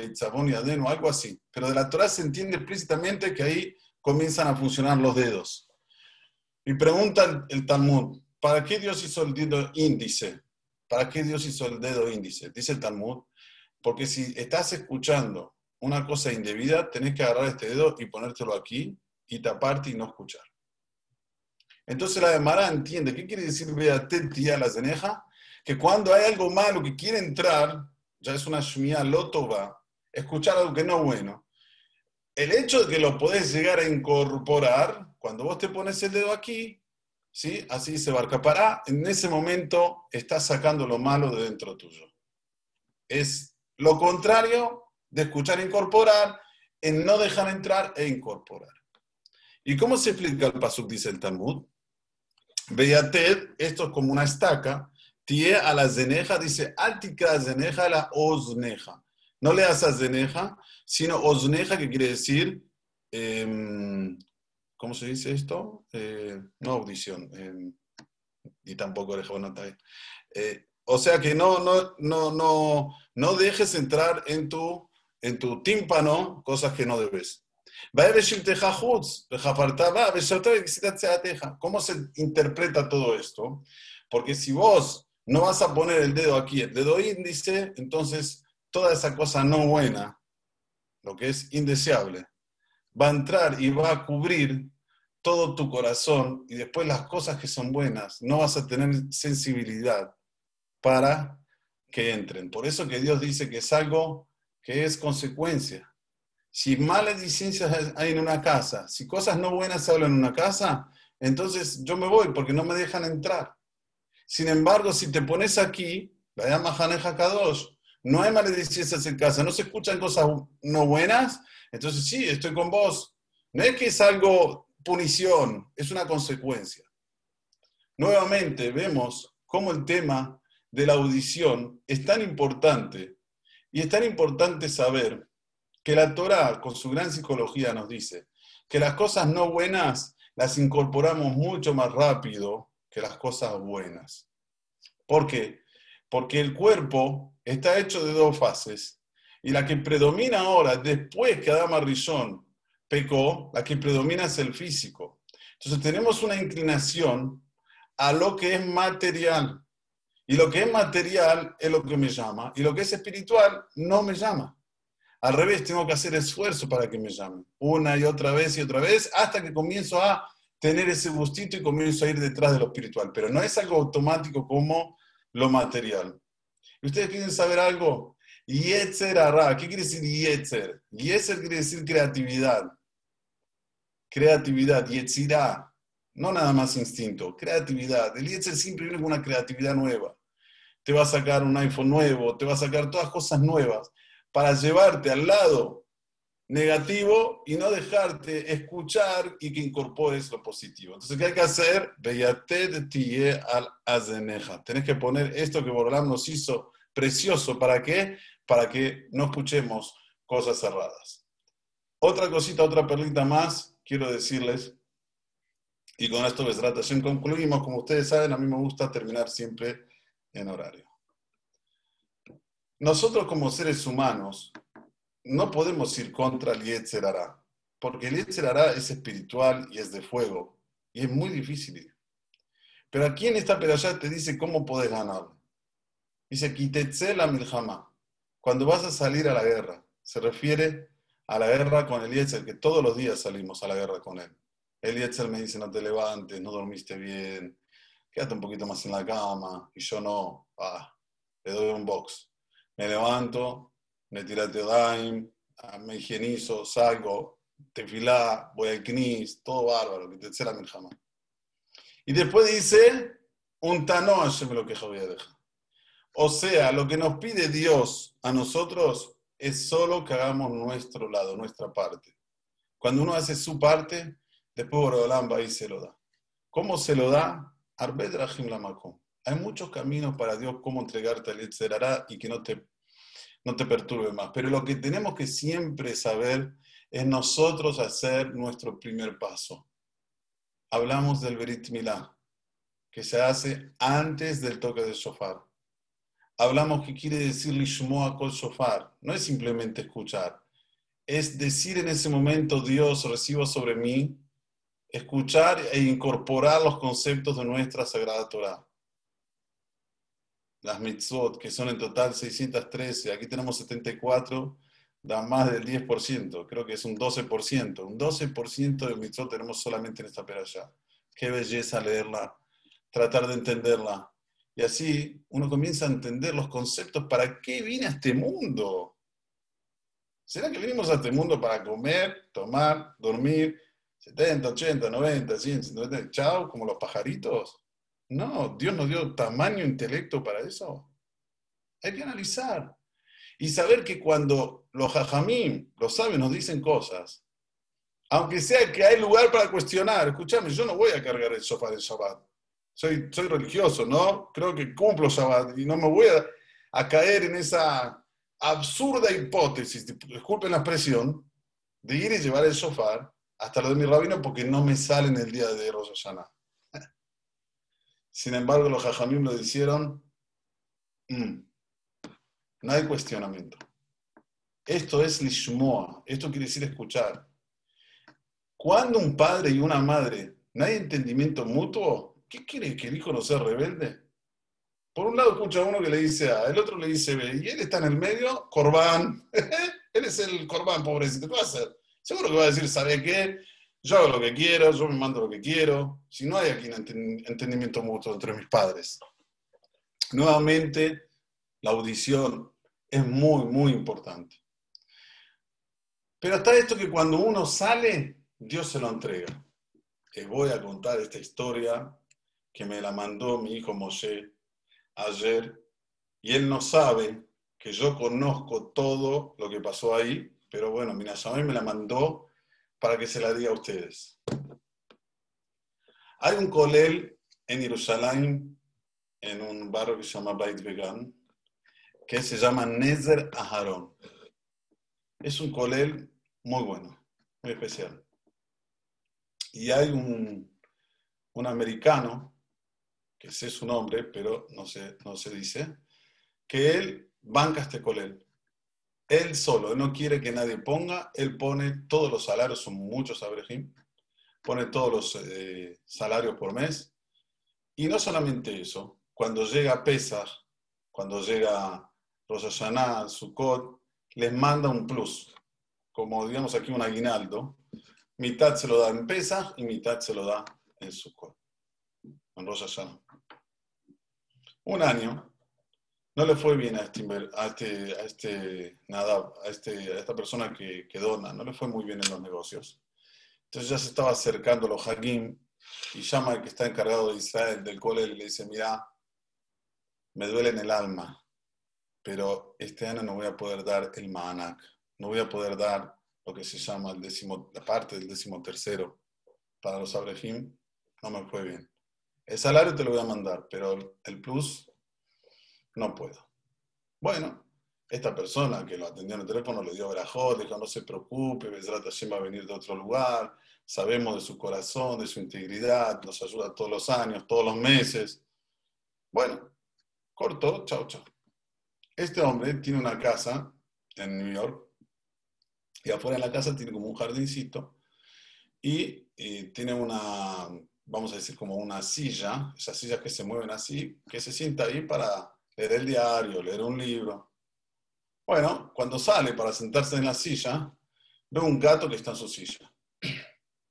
y Adeno, algo así. Pero de la Torah se entiende explícitamente que ahí comienzan a funcionar los dedos. Y pregunta el Talmud, ¿para qué Dios hizo el dedo índice? ¿Para qué Dios hizo el dedo índice? Dice el Talmud, porque si estás escuchando una cosa indebida, tenés que agarrar este dedo y ponértelo aquí y taparte y no escuchar. Entonces la Demara entiende, ¿qué quiere decir tía la zeneja? Que cuando hay algo malo que quiere entrar, ya es una shmia lotova, escuchar algo que no es bueno. el hecho de que lo podés llegar a incorporar, cuando vos te pones el dedo aquí, ¿sí? así se barca para, en ese momento estás sacando lo malo de dentro tuyo. Es lo contrario de escuchar e incorporar, en no dejar entrar e incorporar. ¿Y cómo se explica el pasuk, dice el Talmud? Veated, esto es como una estaca, tie a la zeneja, dice, altica zeneja la osneja. No le das a zeneja, sino osneja, que quiere decir, em, ¿cómo se dice esto? Eh, no audición, em, y tampoco no eh, o sea que no, no, no, no, no dejes entrar en tu, en tu tímpano cosas que no debes. ¿Cómo se interpreta todo esto? Porque si vos no vas a poner el dedo aquí, el dedo índice, entonces toda esa cosa no buena, lo que es indeseable, va a entrar y va a cubrir todo tu corazón y después las cosas que son buenas, no vas a tener sensibilidad para que entren. Por eso que Dios dice que es algo que es consecuencia. Si maledicencias hay en una casa, si cosas no buenas hablan en una casa, entonces yo me voy porque no me dejan entrar. Sin embargo, si te pones aquí, la llama Haneja Kadosh, no hay maledicencias en casa, no se escuchan cosas no buenas, entonces sí, estoy con vos. No es que es algo punición, es una consecuencia. Nuevamente vemos cómo el tema de la audición es tan importante y es tan importante saber que la Torah, con su gran psicología, nos dice que las cosas no buenas las incorporamos mucho más rápido que las cosas buenas. ¿Por qué? Porque el cuerpo está hecho de dos fases y la que predomina ahora, después que Adama Rishon pecó, la que predomina es el físico. Entonces tenemos una inclinación a lo que es material. Y lo que es material es lo que me llama. Y lo que es espiritual no me llama. Al revés, tengo que hacer esfuerzo para que me llamen. Una y otra vez y otra vez, hasta que comienzo a tener ese gustito y comienzo a ir detrás de lo espiritual. Pero no es algo automático como lo material. ¿Y ustedes quieren saber algo? Yetzer hará. ¿Qué quiere decir Yetzer? Yetzer quiere decir creatividad. Creatividad, Yetzirá. No nada más instinto, creatividad. El Yetzer siempre viene con una creatividad nueva. Te va a sacar un iPhone nuevo, te va a sacar todas cosas nuevas para llevarte al lado negativo y no dejarte escuchar y que incorpores lo positivo. Entonces, ¿qué hay que hacer? al. Tenés que poner esto que Borolam nos hizo precioso. ¿Para qué? Para que no escuchemos cosas cerradas. Otra cosita, otra perlita más, quiero decirles, y con esto, Besratación, concluimos. Como ustedes saben, a mí me gusta terminar siempre en horario. Nosotros como seres humanos no podemos ir contra el Yetzer porque el Yetzer es espiritual y es de fuego, y es muy difícil Pero aquí en esta pedalla te dice cómo puedes ganar. Dice, la Miljama, cuando vas a salir a la guerra, se refiere a la guerra con el Yetzer, que todos los días salimos a la guerra con él. El Yetzer me dice, no te levantes, no dormiste bien, quédate un poquito más en la cama, y yo no, ah, le doy un box me levanto, me tirate daim, ah, me higienizo, salgo, tefilá, voy al knis, todo bárbaro, que te la milhama. Y después dice, un tano me lo que. O sea, lo que nos pide Dios a nosotros es solo que hagamos nuestro lado, nuestra parte. Cuando uno hace su parte, después Borolam va y se lo da. ¿Cómo se lo da? Arbedrajim Lamakom. Hay muchos caminos para Dios cómo entregarte al Yetzerará y que no te, no te perturbe más. Pero lo que tenemos que siempre saber es nosotros hacer nuestro primer paso. Hablamos del Berit Milá, que se hace antes del toque del shofar. Hablamos que quiere decir Lishmoa Kol Shofar. No es simplemente escuchar. Es decir en ese momento, Dios, recibo sobre mí, escuchar e incorporar los conceptos de nuestra Sagrada Torah las mitzvot, que son en total 613, aquí tenemos 74, da más del 10%, creo que es un 12%. Un 12% de mitzvot tenemos solamente en esta peralla. Qué belleza leerla, tratar de entenderla. Y así uno comienza a entender los conceptos, ¿para qué vine a este mundo? ¿Será que venimos a este mundo para comer, tomar, dormir, 70, 80, 90, 100, 190, chao, como los pajaritos? No, Dios nos dio tamaño intelecto para eso. Hay que analizar y saber que cuando los jajamín, los sabios, nos dicen cosas, aunque sea que hay lugar para cuestionar, escúchame, yo no voy a cargar el sofá del Shabbat. Soy, soy religioso, ¿no? Creo que cumplo Shabbat y no me voy a, caer en esa absurda hipótesis, disculpen la expresión, de ir y llevar el sofá hasta lo de mi rabino porque no me sale en el día de Rosh Hashanah. Sin embargo, los jajamim lo hicieron, mm, no hay cuestionamiento. Esto es lishmoa, esto quiere decir escuchar. Cuando un padre y una madre no hay entendimiento mutuo, ¿qué quiere que el hijo no sea rebelde? Por un lado escucha a uno que le dice A, el otro le dice B, y él está en el medio, Corbán. él es el Corbán, pobrecito, ¿qué va a hacer? Seguro que va a decir, ¿sabe qué? Yo hago lo que quiero, yo me mando lo que quiero. Si no hay aquí un entendimiento mutuo entre mis padres. Nuevamente, la audición es muy, muy importante. Pero está esto que cuando uno sale, Dios se lo entrega. Les voy a contar esta historia que me la mandó mi hijo Moshe ayer y él no sabe que yo conozco todo lo que pasó ahí, pero bueno, Minashamay me la mandó para que se la diga a ustedes. Hay un colel en Jerusalén, en un barrio que se llama Beit Vegan, que se llama Nezer Aharon. Es un colel muy bueno, muy especial. Y hay un, un americano que sé su nombre, pero no se, no se dice, que él banca este colel. Él solo, no quiere que nadie ponga, él pone todos los salarios, son muchos abrejim, pone todos los eh, salarios por mes. Y no solamente eso, cuando llega Pesach, cuando llega Rosh Hashanah, Sukkot, les manda un plus, como digamos aquí un aguinaldo, mitad se lo da en Pesach y mitad se lo da en Sukkot, en Rosh un año, no le fue bien a este, a este, a este, nada, a, este, a esta persona que, que, dona, no le fue muy bien en los negocios. Entonces ya se estaba acercando los Hagim y llama al que está encargado de Israel, del cole, y le dice, mira, me duele en el alma, pero este año no voy a poder dar el Maanak, no voy a poder dar lo que se llama el décimo, la parte del décimo tercero para los Abrehim, no me fue bien. El salario te lo voy a mandar, pero el plus no puedo. Bueno, esta persona que lo atendió en el teléfono le dio verajón, dijo no se preocupe, Besrat Hashem va a venir de otro lugar, sabemos de su corazón, de su integridad, nos ayuda todos los años, todos los meses. Bueno, corto, chao, chao. Este hombre tiene una casa en New York y afuera de la casa tiene como un jardincito y, y tiene una vamos a decir, como una silla, esas sillas que se mueven así, que se sienta ahí para leer el diario, leer un libro. Bueno, cuando sale para sentarse en la silla, ve un gato que está en su silla.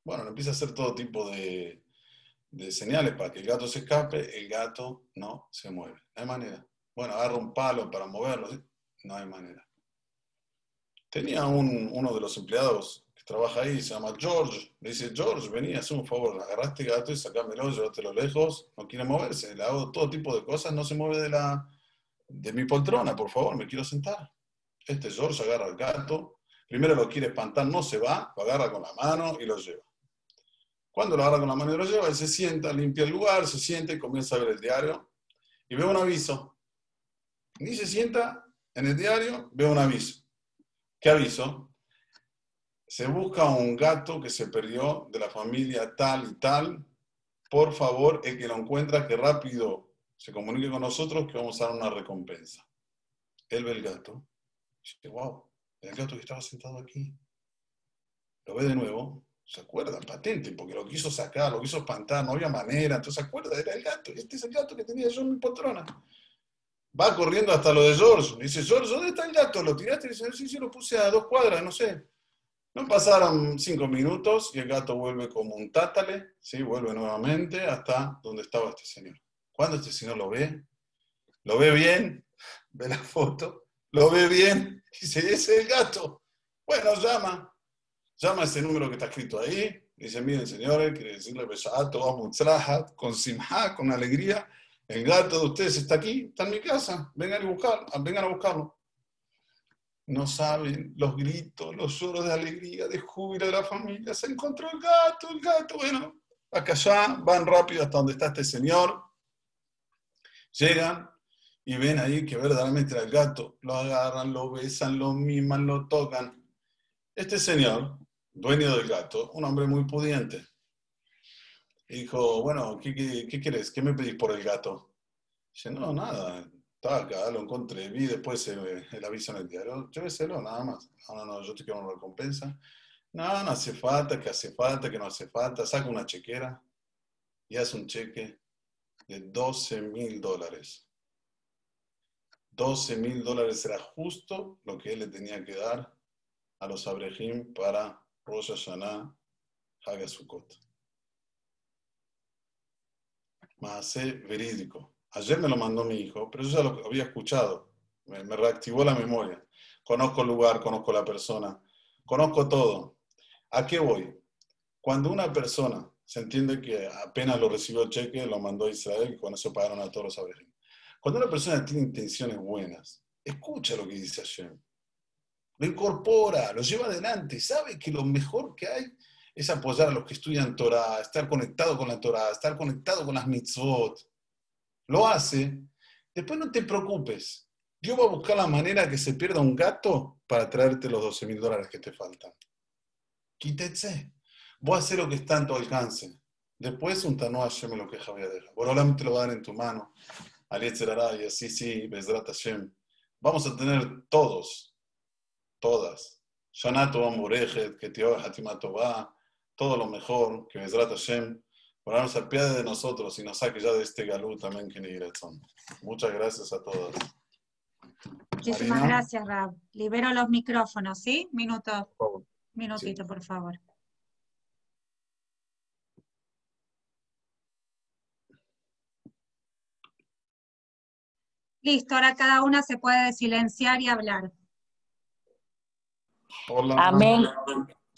Bueno, empieza a hacer todo tipo de, de señales para que el gato se escape, el gato no se mueve. No hay manera. Bueno, agarra un palo para moverlo, no hay manera. Tenía un, uno de los empleados trabaja ahí, se llama George. Le dice, George, vení, haz un favor, agarraste gato y sacámelo, llévatelo lejos, no quiere moverse, le hago todo tipo de cosas, no se mueve de, la, de mi poltrona, por favor, me quiero sentar. Este George agarra el gato, primero lo quiere espantar, no se va, lo agarra con la mano y lo lleva. Cuando lo agarra con la mano y lo lleva, él se sienta, limpia el lugar, se sienta y comienza a ver el diario y ve un aviso. Ni se sienta en el diario, ve un aviso. ¿Qué aviso? se busca un gato que se perdió de la familia tal y tal, por favor, el que lo encuentra, que rápido se comunique con nosotros, que vamos a dar una recompensa. Él ve el gato, y dice, wow, el gato que estaba sentado aquí. Lo ve de nuevo, se acuerda, patente, porque lo quiso sacar, lo quiso espantar, no había manera, entonces se acuerda, era el gato, este es el gato que tenía yo en mi poltrona. Va corriendo hasta lo de George, dice, George, ¿dónde está el gato? ¿Lo tiraste? dice, sí, sí, lo puse a dos cuadras, no sé. No pasaron cinco minutos y el gato vuelve como un tátale, ¿sí? vuelve nuevamente hasta donde estaba este señor. Cuando este señor lo ve, lo ve bien, ve la foto, lo ve bien, y dice, ese es el gato. Bueno, llama. Llama a ese número que está escrito ahí. Dice, miren señores, quiere decirle Beshato, vamos, con simha, con alegría. El gato de ustedes está aquí, está en mi casa. Vengan, a buscar, vengan a buscarlo. No saben los gritos, los lloros de alegría, de júbilo de la familia. Se encontró el gato, el gato. Bueno, acá ya van rápido hasta donde está este señor. Llegan y ven ahí que verdaderamente era el gato. Lo agarran, lo besan, lo miman, lo tocan. Este señor dueño del gato, un hombre muy pudiente. dijo, bueno, ¿qué, qué, querés? ¿Qué me pedís por el gato? Dice, no, nada, estaba acá, lo encontré, vi después el, el aviso en el diario, lléveselo, nada más. No, no, no, yo te quiero una recompensa. No, no hace falta, que hace falta, que no hace falta. Saca una chequera y hace un cheque de 12 mil dólares. 12 mil dólares era justo lo que él le tenía que dar a los abrejim para Rosh Hashanah, Hagasukot. Maase verídico. Ayer me lo mandó mi hijo, pero yo ya lo había escuchado. Me, reactivó la memoria. Conozco el lugar, conozco la persona, conozco todo. ¿A qué voy? Cuando una persona se entiende que apenas lo recibió el cheque, lo mandó a Israel y con eso pagaron a todos los abrejim. Cuando una persona tiene intenciones buenas, escucha lo que dice Hashem lo incorpora, lo lleva adelante, sabe que lo mejor que hay es apoyar a los que estudian Torah, estar conectado con la Torah, estar conectado con las mitzvot. Lo hace, después no te preocupes. Dios va a buscar la manera que se pierda un gato para traerte los 12 mil dólares que te faltan. Quítese. Voy a hacer lo que está en tu alcance. Después un tano Hashem lo que Javier deja. Borolam te lo va a dar en tu mano. Alietzerará y así, sí, Bezrat Hashem. Vamos a tener todos todas. Shana Tova Murejet, que Tio Hatima Tova, todo lo mejor, que Bezrat Hashem, por se apiade de nosotros y nos saque ya de este galú también que ni Muchas gracias a todas. Muchísimas gracias, Rab. Libero los micrófonos, ¿sí? Minuto. Minutito, por favor. Listo, ahora cada una se puede silenciar y hablar. Amén.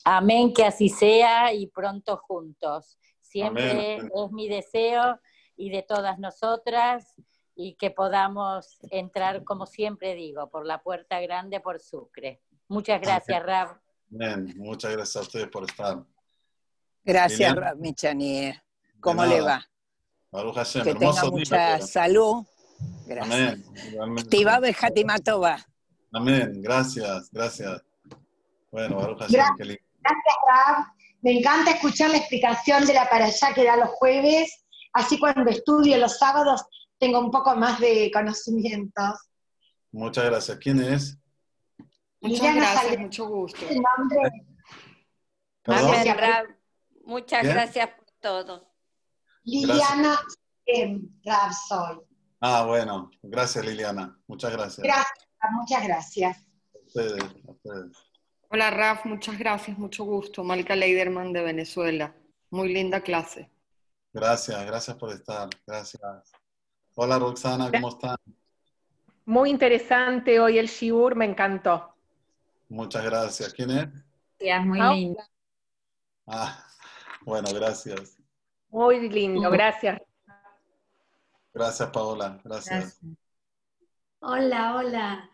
Amén, que así sea y pronto juntos. Siempre es mi deseo y de todas nosotras y que podamos entrar, como siempre digo, por la puerta grande por Sucre. Muchas gracias, Rab. Muchas gracias a ustedes por estar. Gracias, Rab Michani. ¿Cómo le va? que tenga mucha salud. Gracias. Amén. Amén. Gracias, gracias. Bueno, Baruch Gracias, Rab. Me encanta escuchar la explicación de la para allá que da los jueves, así cuando estudio los sábados tengo un poco más de conocimientos. Muchas gracias. ¿Quién es? Muchas gracias, mucho gusto. Gracias, Rab. Muchas gracias por todo. Liliana Rab soy. Ah, bueno. Gracias, Liliana. Muchas gracias. Gracias, muchas gracias. A ustedes, a ustedes. Hola Raf, muchas gracias, mucho gusto. Malca Leiderman de Venezuela. Muy linda clase. Gracias, gracias por estar. Gracias. Hola Roxana, ¿cómo están? Muy interesante hoy el Shiur, me encantó. Muchas gracias. ¿Quién es? Gracias, muy lindo. Ah, bueno, gracias. Muy lindo, gracias. Gracias, Paola. Gracias. Hola, hola.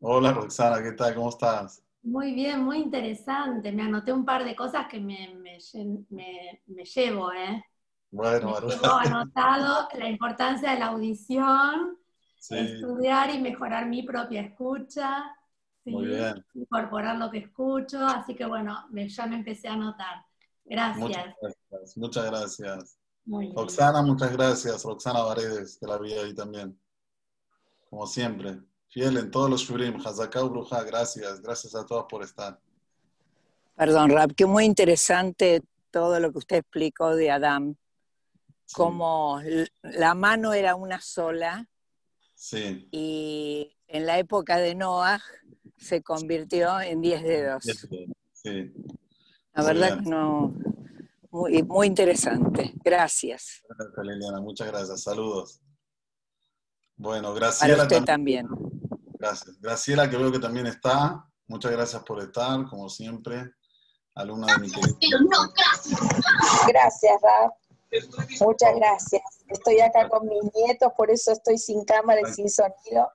Hola, Roxana, ¿qué tal? ¿Cómo estás? Muy bien, muy interesante. Me anoté un par de cosas que me, llevo, ¿eh? Bueno, me llevo anotado la importancia de la audición, estudiar y mejorar mi propia escucha, incorporar lo que escucho, así que bueno, ya me empecé a anotar. Gracias. Muchas gracias. Muchas gracias. Roxana, muchas gracias. Roxana Varedes, que la vi ahí también. Como siempre fiel en todos los shurim. Hazakau Bruja, gracias. Gracias a todos por estar. Perdón, Rab, que muy interesante todo lo que usted explicó de Adán. Como la mano era una sola. Sí. Y en la época de Noah se convirtió en diez dedos. Sí. La verdad que no. Muy, muy interesante. Gracias. Gracias, Liliana. Muchas gracias. Saludos. Bueno, Graciela. Para usted también. Gracias. Graciela, que veo que también está. Muchas gracias por estar, como siempre, alumna de mi querido. Gracias, Rab. Muchas gracias. Estoy acá con mis nietos, por eso estoy sin cámara y sin sonido.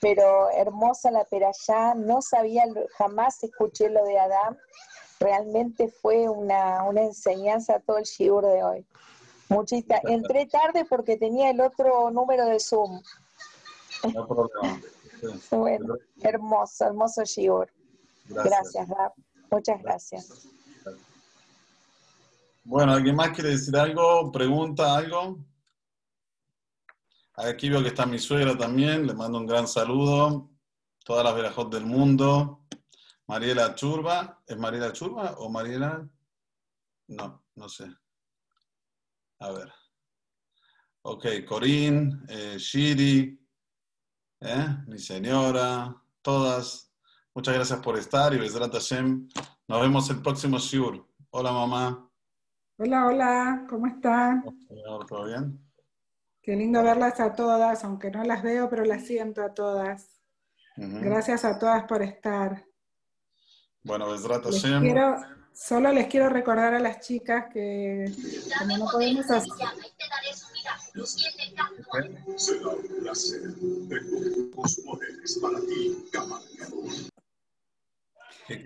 Pero hermosa la perayá, no sabía, jamás escuché lo de Adam. Realmente fue una, una enseñanza todo el shiur de hoy. Muchita. Entré tarde porque tenía el otro número de Zoom. No problema. Bueno, hermoso, hermoso shiur. Gracias, Rab. Muchas gracias. Bueno, ¿alguien más quiere decir algo? ¿Pregunta algo? Aquí veo que está mi suegra también, le mando un gran saludo. Todas las verajos del mundo. Mariela Churba, ¿es Mariela Churba o Mariela? No, no sé. A ver. Ok, Corín, eh, Shiri, eh, mi señora, todas. Muchas gracias por estar y Besrat Hashem. Nos vemos el próximo Shiur. Hola, mamá. Hola, hola, ¿cómo están? ¿Todo bien? Qué lindo verlas a todas, aunque no las veo, pero las siento a todas. Gracias a todas por estar. Bueno, Besrat Hashem. solo les quiero recordar a las chicas que como no podemos hacer...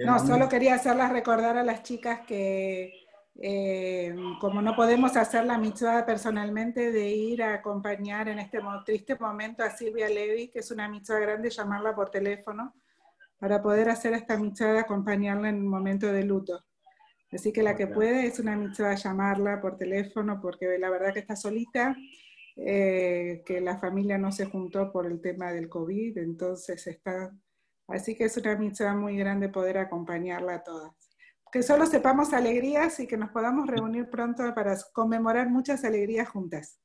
No, solo quería hacerlas recordar a las chicas que eh, como no podemos hacer la mitzvah personalmente de ir a acompañar en este triste momento a Silvia Levy, que es una mitzvah grande, llamarla por teléfono, para poder hacer esta mitzvah acompañarla en un momento de luto. Así que la que puede es una mitzvah llamarla por teléfono, porque la verdad que está solita, eh, que la familia no se juntó por el tema del COVID, entonces está... Así que es una mitzvah muy grande poder acompañarla a todas que solo sepamos alegrías y que nos podamos reunir pronto para conmemorar muchas alegrías juntas.